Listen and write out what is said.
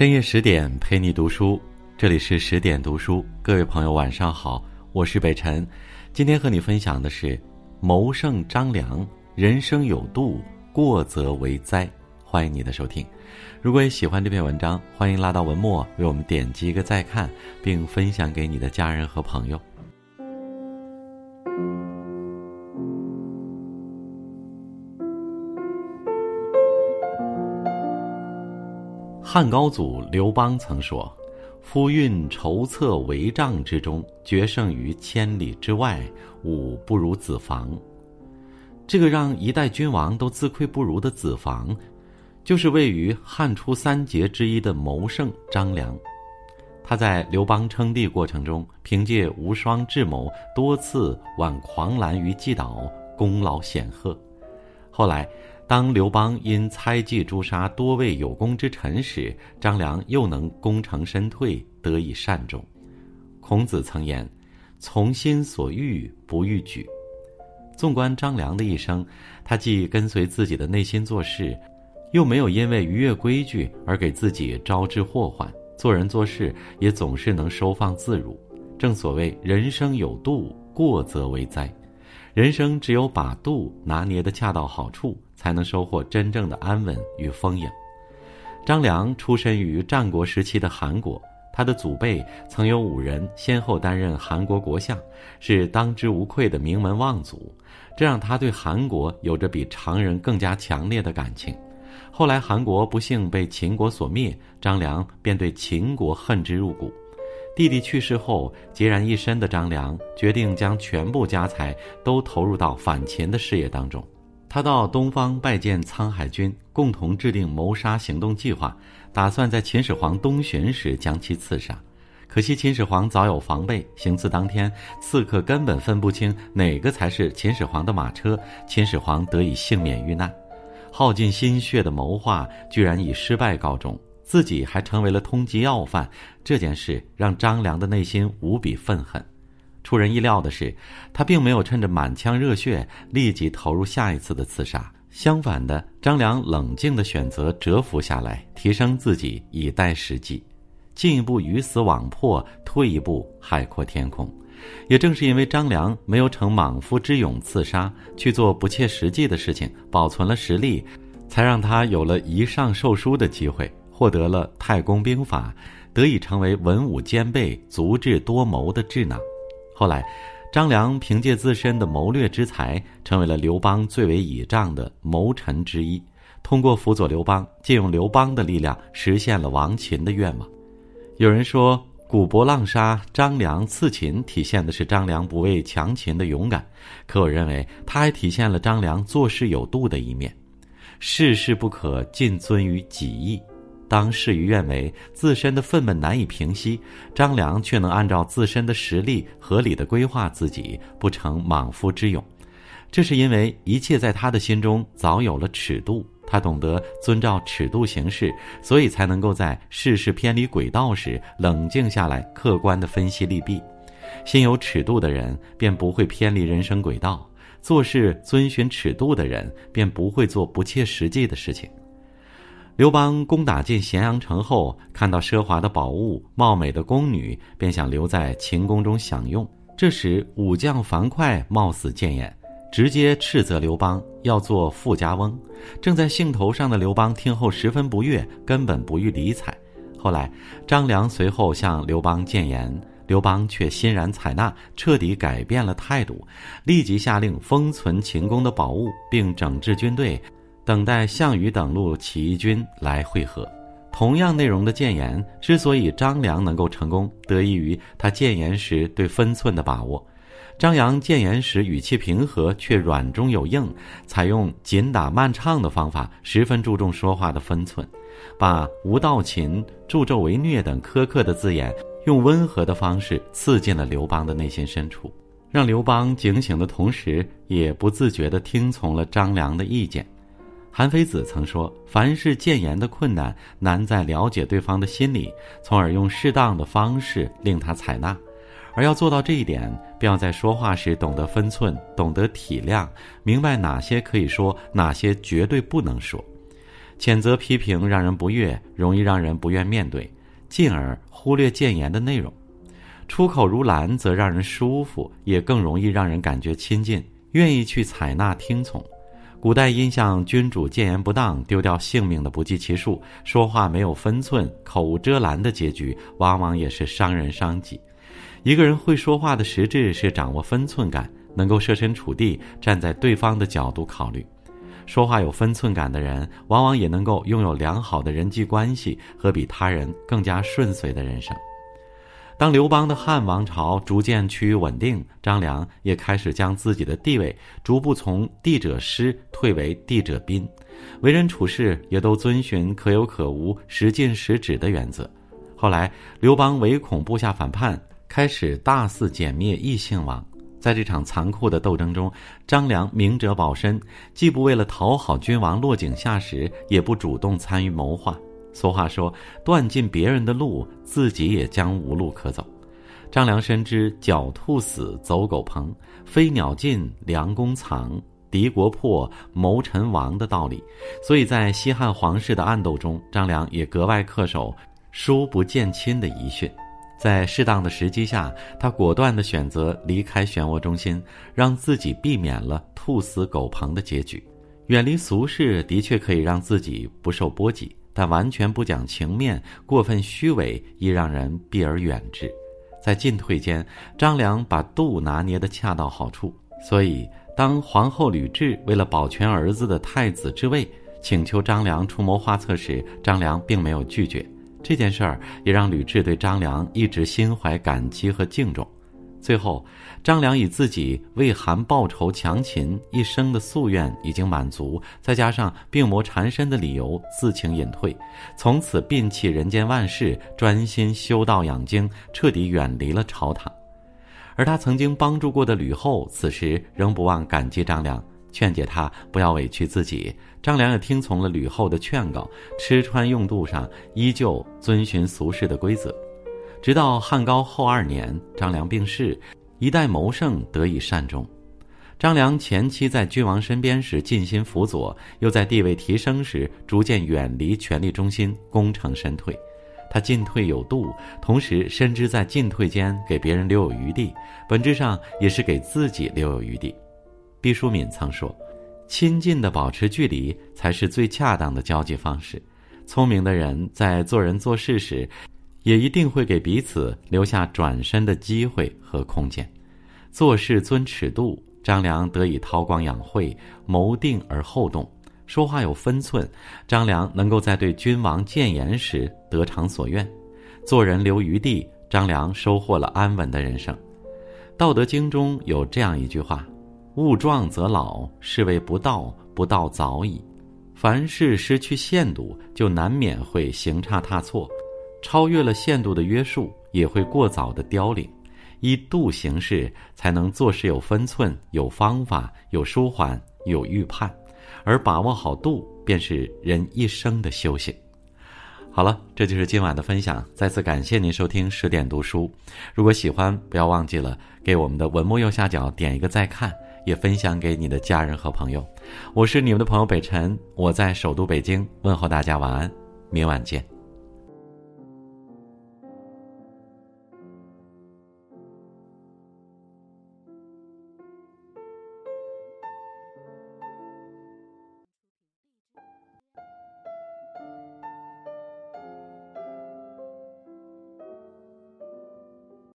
深夜十点陪你读书，这里是十点读书。各位朋友，晚上好，我是北辰。今天和你分享的是谋圣张良，人生有度，过则为灾。欢迎你的收听。如果也喜欢这篇文章，欢迎拉到文末为我们点击一个再看，并分享给你的家人和朋友。汉高祖刘邦曾说：“夫运筹策帷帐之中，决胜于千里之外，吾不如子房。”这个让一代君王都自愧不如的子房，就是位于汉初三杰之一的谋圣张良。他在刘邦称帝过程中，凭借无双智谋，多次挽狂澜于既倒，功劳显赫。后来。当刘邦因猜忌诛杀多位有功之臣时，张良又能功成身退，得以善终。孔子曾言：“从心所欲不逾矩。”纵观张良的一生，他既跟随自己的内心做事，又没有因为逾越规矩而给自己招致祸患，做人做事也总是能收放自如。正所谓“人生有度，过则为灾”。人生只有把度拿捏的恰到好处，才能收获真正的安稳与丰盈。张良出身于战国时期的韩国，他的祖辈曾有五人先后担任韩国国相，是当之无愧的名门望族，这让他对韩国有着比常人更加强烈的感情。后来韩国不幸被秦国所灭，张良便对秦国恨之入骨。弟弟去世后，孑然一身的张良决定将全部家财都投入到反秦的事业当中。他到东方拜见沧海君，共同制定谋杀行动计划，打算在秦始皇东巡时将其刺杀。可惜秦始皇早有防备，行刺当天，刺客根本分不清哪个才是秦始皇的马车，秦始皇得以幸免遇难。耗尽心血的谋划，居然以失败告终。自己还成为了通缉要犯，这件事让张良的内心无比愤恨。出人意料的是，他并没有趁着满腔热血立即投入下一次的刺杀。相反的，张良冷静地选择蛰伏下来，提升自己，以待时机。进一步鱼死网破，退一步海阔天空。也正是因为张良没有逞莽夫之勇刺杀，去做不切实际的事情，保存了实力，才让他有了一上授书的机会。获得了太公兵法，得以成为文武兼备、足智多谋的智囊。后来，张良凭借自身的谋略之才，成为了刘邦最为倚仗的谋臣之一。通过辅佐刘邦，借用刘邦的力量，实现了亡秦的愿望。有人说，古伯浪沙张良刺秦，体现的是张良不畏强秦的勇敢。可我认为，他还体现了张良做事有度的一面。事事不可尽遵于己意。当事与愿违，自身的愤懑难以平息，张良却能按照自身的实力合理的规划自己，不成莽夫之勇。这是因为一切在他的心中早有了尺度，他懂得遵照尺度行事，所以才能够在事事偏离轨道时冷静下来，客观的分析利弊。心有尺度的人便不会偏离人生轨道，做事遵循尺度的人便不会做不切实际的事情。刘邦攻打进咸阳城后，看到奢华的宝物、貌美的宫女，便想留在秦宫中享用。这时，武将樊哙冒死谏言，直接斥责刘邦要做富家翁。正在兴头上的刘邦听后十分不悦，根本不予理睬。后来，张良随后向刘邦谏言，刘邦却欣然采纳，彻底改变了态度，立即下令封存秦宫的宝物，并整治军队。等待项羽等路起义军来会合。同样内容的谏言，之所以张良能够成功，得益于他谏言时对分寸的把握。张扬谏言时语气平和，却软中有硬，采用紧打慢唱的方法，十分注重说话的分寸，把“无道秦”“助纣为虐”等苛刻的字眼，用温和的方式刺进了刘邦的内心深处，让刘邦警醒的同时，也不自觉地听从了张良的意见。韩非子曾说：“凡是谏言的困难，难在了解对方的心理，从而用适当的方式令他采纳。而要做到这一点，便要在说话时懂得分寸，懂得体谅，明白哪些可以说，哪些绝对不能说。谴责批评让人不悦，容易让人不愿面对，进而忽略谏言的内容；出口如兰，则让人舒服，也更容易让人感觉亲近，愿意去采纳听从。古代因向君主谏言不当，丢掉性命的不计其数，说话没有分寸，口无遮拦的结局，往往也是伤人伤己。一个人会说话的实质是掌握分寸感，能够设身处地站在对方的角度考虑。说话有分寸感的人，往往也能够拥有良好的人际关系和比他人更加顺遂的人生。当刘邦的汉王朝逐渐趋于稳定，张良也开始将自己的地位逐步从帝者师退为帝者宾，为人处事也都遵循可有可无、时进时止的原则。后来，刘邦唯恐部下反叛，开始大肆歼灭异姓王。在这场残酷的斗争中，张良明哲保身，既不为了讨好君王落井下石，也不主动参与谋划。俗话说：“断尽别人的路，自己也将无路可走。”张良深知“狡兔死，走狗烹；飞鸟尽，良弓藏；敌国破，谋臣亡”的道理，所以在西汉皇室的暗斗中，张良也格外恪守“疏不见亲”的遗训。在适当的时机下，他果断地选择离开漩涡中心，让自己避免了兔死狗烹的结局。远离俗世的确可以让自己不受波及，但完全不讲情面、过分虚伪，亦让人避而远之。在进退间，张良把度拿捏得恰到好处。所以，当皇后吕雉为了保全儿子的太子之位，请求张良出谋划策时，张良并没有拒绝。这件事儿也让吕雉对张良一直心怀感激和敬重。最后，张良以自己为韩报仇强秦一生的夙愿已经满足，再加上病魔缠身的理由，自请隐退，从此摒弃人间万事，专心修道养精，彻底远离了朝堂。而他曾经帮助过的吕后，此时仍不忘感激张良。劝解他不要委屈自己，张良也听从了吕后的劝告，吃穿用度上依旧遵循俗世的规则。直到汉高后二年，张良病逝，一代谋圣得以善终。张良前期在君王身边时尽心辅佐，又在地位提升时逐渐远离权力中心，功成身退。他进退有度，同时深知在进退间给别人留有余地，本质上也是给自己留有余地。毕淑敏曾说：“亲近的保持距离，才是最恰当的交际方式。聪明的人在做人做事时，也一定会给彼此留下转身的机会和空间。做事遵尺度，张良得以韬光养晦，谋定而后动；说话有分寸，张良能够在对君王谏言时得偿所愿；做人留余地，张良收获了安稳的人生。《道德经》中有这样一句话。”物壮则老，是谓不道，不道早已。凡事失去限度，就难免会行差踏错；超越了限度的约束，也会过早的凋零。依度行事，才能做事有分寸、有方法、有舒缓、有预判。而把握好度，便是人一生的修行。好了，这就是今晚的分享。再次感谢您收听十点读书。如果喜欢，不要忘记了给我们的文末右下角点一个再看。也分享给你的家人和朋友，我是你们的朋友北辰，我在首都北京问候大家晚安，明晚见。